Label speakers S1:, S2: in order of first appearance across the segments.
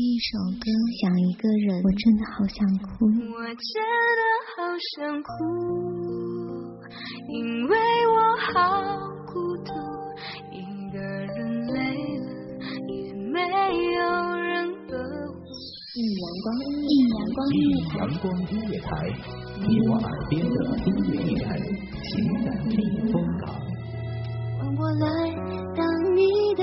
S1: 一首歌，想一个人，我真的好想哭。
S2: 我真的好想哭，因为我好孤独，一个人累了，也没有人呵护。
S1: 一阳光，一阳光音乐台，
S3: 阳光音乐台，你我耳边的音乐驿站，情感避风港。
S2: 换我来当你的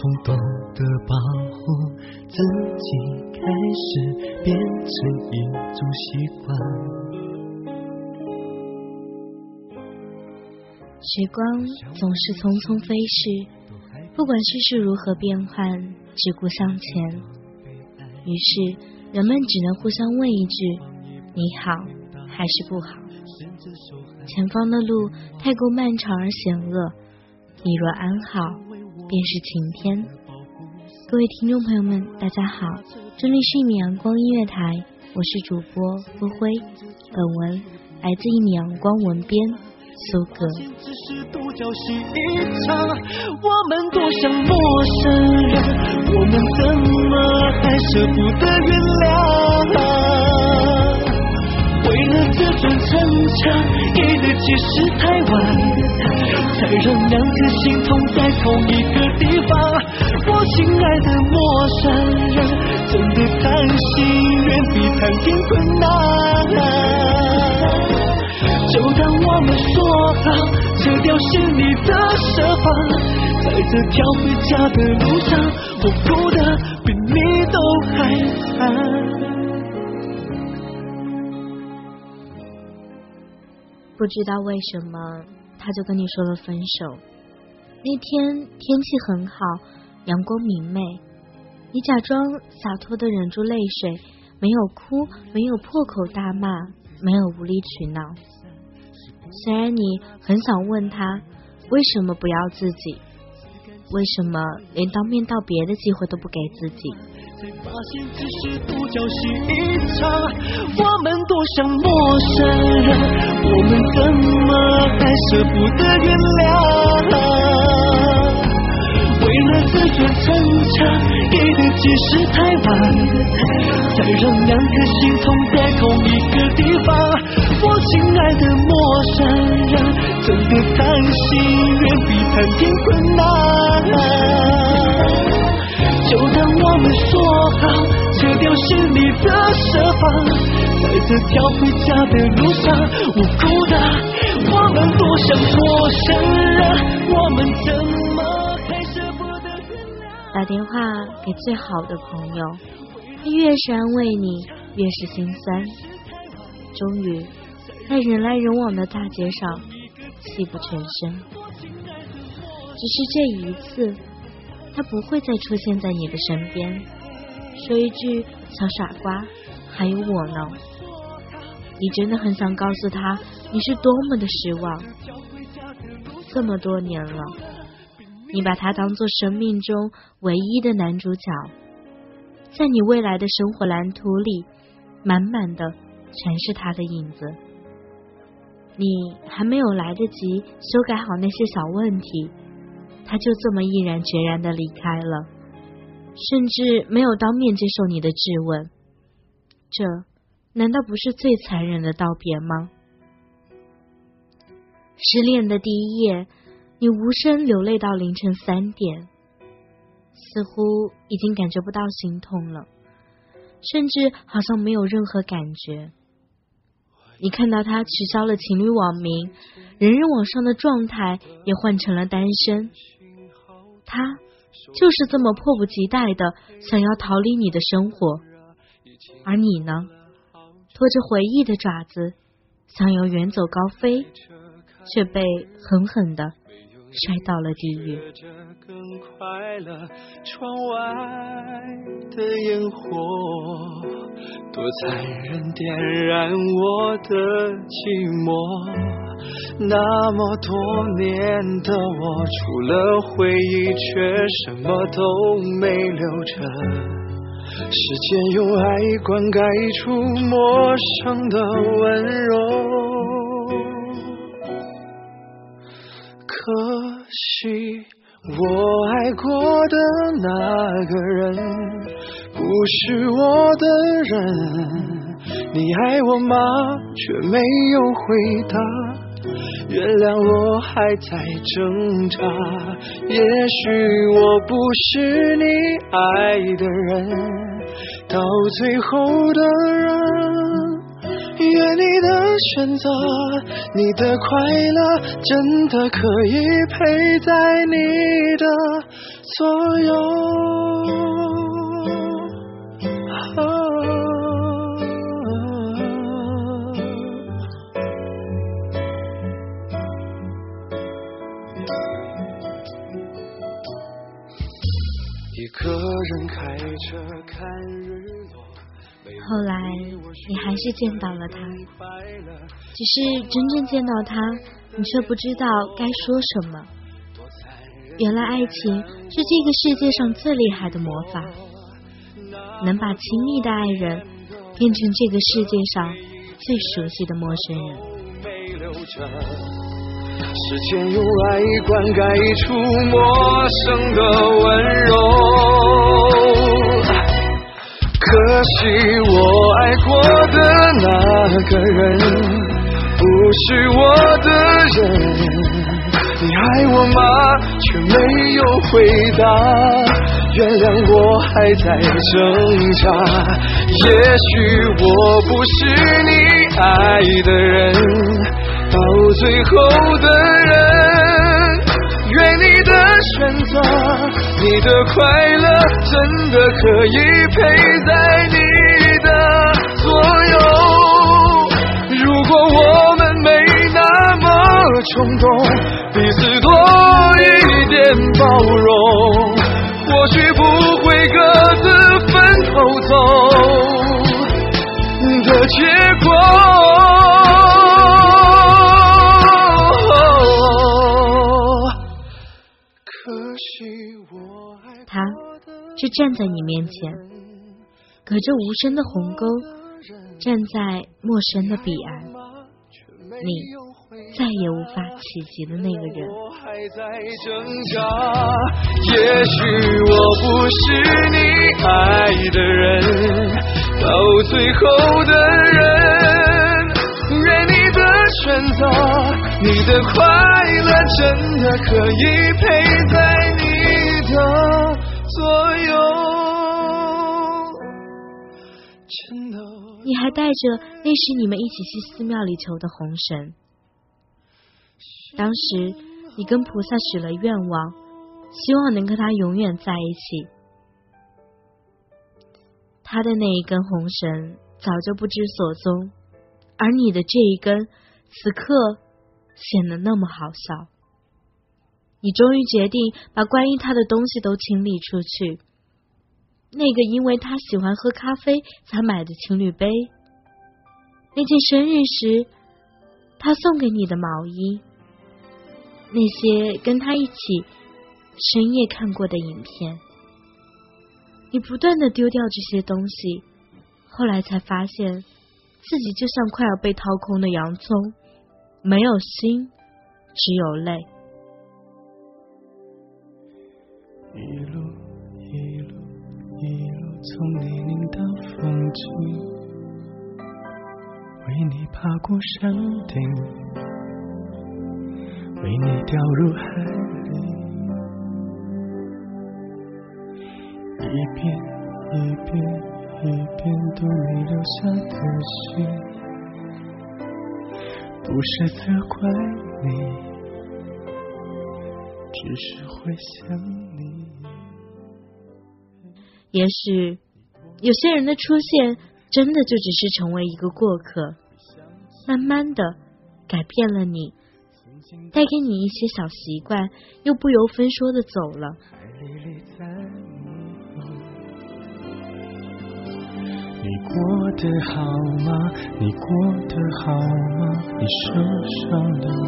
S4: 从懂得保护自己开始，变成一种习惯
S1: 时光总是匆匆飞逝，不管世事如何变幻，只顾向前。于是，人们只能互相问一句：“你好，还是不好？”前方的路太过漫长而险恶，你若安好，便是晴天。各位听众朋友们，大家好，这里是一米阳光音乐台，我是主播灰灰。本文来自一米阳光文编。苏格。
S5: 我们多像陌生人，我们怎么还舍不得原谅？为了自尊逞强，给的解释太晚，让两颗心痛在同一个地方。我亲爱的陌生人，真的谈心远比谈天困难。就当我们说好，撤掉心里的设防，在这条回家的路上，我哭的比你都还惨。
S1: 不知道为什么，他就跟你说了分手。那天天气很好，阳光明媚，你假装洒脱的忍住泪水，没有哭，没有破口大骂，没有无理取闹。虽然你很想问他为什么不要自己，为什么连当面道别的机会都不给自己？
S5: 才发现只是独角戏一场，我们多像陌生人，我们怎么还舍不得原谅？为了自尊逞强，给的解释太晚，才让两颗心痛在同一个地方。我亲爱的陌生人，真的谈心远比谈天困难。就当我们说，的设防，在这条回家的路上，我哭的，我们多想陌生人，我们怎么还舍不得原谅？
S1: 打电话给最好的朋友，他越是安慰你，越是心酸。终于。在人来人往的大街上，泣不成声。只是这一次，他不会再出现在你的身边，说一句“小傻瓜”，还有我呢。你真的很想告诉他，你是多么的失望。这么多年了，你把他当做生命中唯一的男主角，在你未来的生活蓝图里，满满的全是他的影子。你还没有来得及修改好那些小问题，他就这么毅然决然的离开了，甚至没有当面接受你的质问。这难道不是最残忍的道别吗？失恋的第一夜，你无声流泪到凌晨三点，似乎已经感觉不到心痛了。甚至好像没有任何感觉。你看到他取消了情侣网名，人人网上的状态也换成了单身。他就是这么迫不及待的想要逃离你的生活，而你呢，拖着回忆的爪子，想要远走高飞，却被狠狠的。摔到了地狱。
S4: 更快乐，窗外的烟火，多残忍，点燃我的寂寞。那么多年的我，除了回忆，却什么都没留着。时间用爱灌溉出陌生的温柔。惜，我爱过的那个人不是我的人。你爱我吗？却没有回答。原谅我还在挣扎。也许我不是你爱的人，到最后的人。愿你的选择，你的快乐，真的可以陪在你的左右。
S1: 是见到了他，只是真正见到他，你却不知道该说什么。原来，爱情是这个世界上最厉害的魔法，能把亲密的爱人变成这个世界上最熟悉的陌生人。
S4: 时间用爱灌溉出陌生的温柔。可惜我爱过的那个人不是我的人，你爱我吗？却没有回答。原谅我还在挣扎。也许我不是你爱的人，到最后的人。愿你的选择，你的快乐，真的可以陪在你的左右。如果我们没那么冲动，彼此多一
S1: 站在你面前，隔着无声的鸿沟，站在陌生的彼岸，你再也无法企及的那个人。
S4: 我还在挣扎也许我不是你爱的人，到最后的人，愿你的选择，你的快乐，真的可以陪在你
S1: 还带着那时你们一起去寺庙里求的红绳。当时你跟菩萨许了愿望，希望能跟他永远在一起。他的那一根红绳早就不知所踪，而你的这一根，此刻显得那么好笑。你终于决定把关于他的东西都清理出去。那个因为他喜欢喝咖啡才买的情侣杯，那件生日时他送给你的毛衣，那些跟他一起深夜看过的影片，你不断的丢掉这些东西，后来才发现自己就像快要被掏空的洋葱，没有心，只有泪。
S4: 一路从泥泞到风景，为你爬过山顶，为你掉入海里，一遍一遍一遍都没留下的信，不是责怪你，只是会想你。
S1: 也许有些人的出现，真的就只是成为一个过客，慢慢的改变了你，带给你一些小习惯，又不由分说的走了。
S4: 你过得好吗？你过得好吗？你受伤了吗？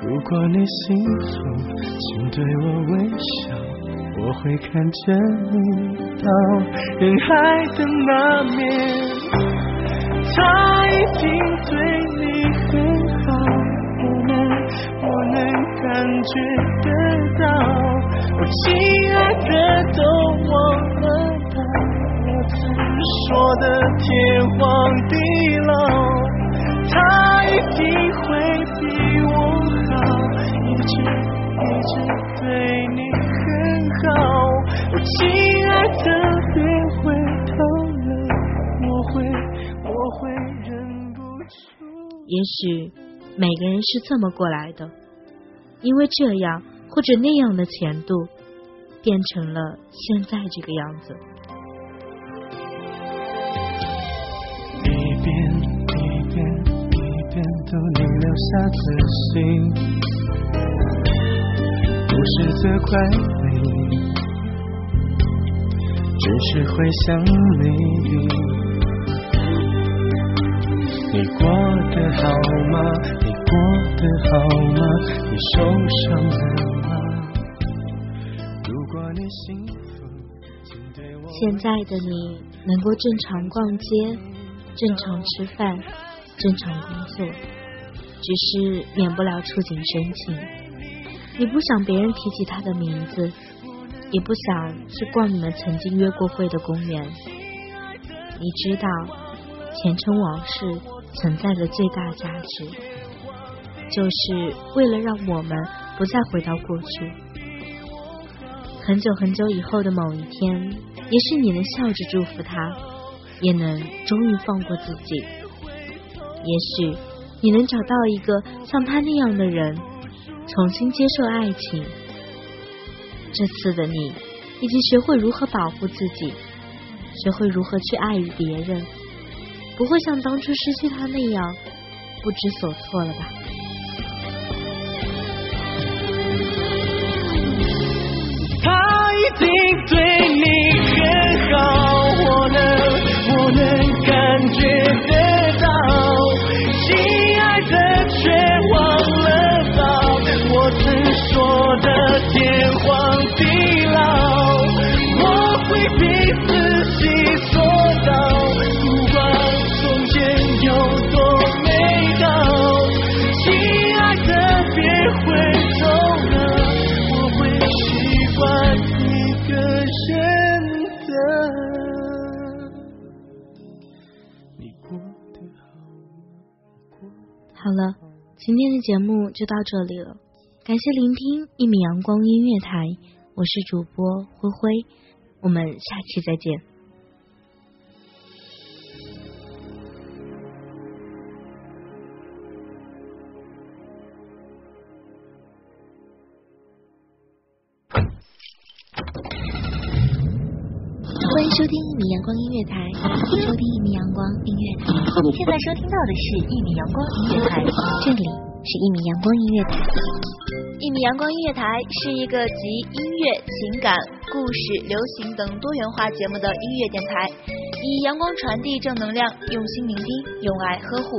S4: 如果你幸福，请对我微笑，我会看着你到人海的那面。他一定对你很好，我能我能感觉得到，我亲爱的都忘了吧，我曾说的天荒地老，他一定会比我好，
S1: 也许每个人是这么过来的，因为这样或者那样的前度，变成了现在这个样子。
S4: 一遍一遍一遍都你留下的信，不是责怪你，只是会想你。你过得好吗？你过得好吗？你受伤了吗？如果你幸福，请对我
S1: 现在的你能够正常逛街、正常吃饭、正常工作，只是免不了触景生情。你不想别人提起他的名字，也不想去逛你们曾经约过会的公园。你知道，前尘往事存在的最大价值，就是为了让我们不再回到过去。很久很久以后的某一天，也许你能笑着祝福他，也能终于放过自己。也许你能找到一个像他那样的人，重新接受爱情。这次的你，已经学会如何保护自己，学会如何去爱与别人，不会像当初失去他那样不知所措了吧？
S4: 他一定对你了，
S1: 今天的节目就到这里了，感谢聆听一米阳光音乐台，我是主播灰灰，我们下期再见。
S6: 收听一米阳光音乐台，收听一米阳光音乐台。现在收听到的是一米阳光音乐台，这里是一米阳光音乐台。一米阳光音乐台是一个集音乐、情感、故事、流行等多元化节目的音乐电台，以阳光传递正能量，用心聆听，用爱呵护。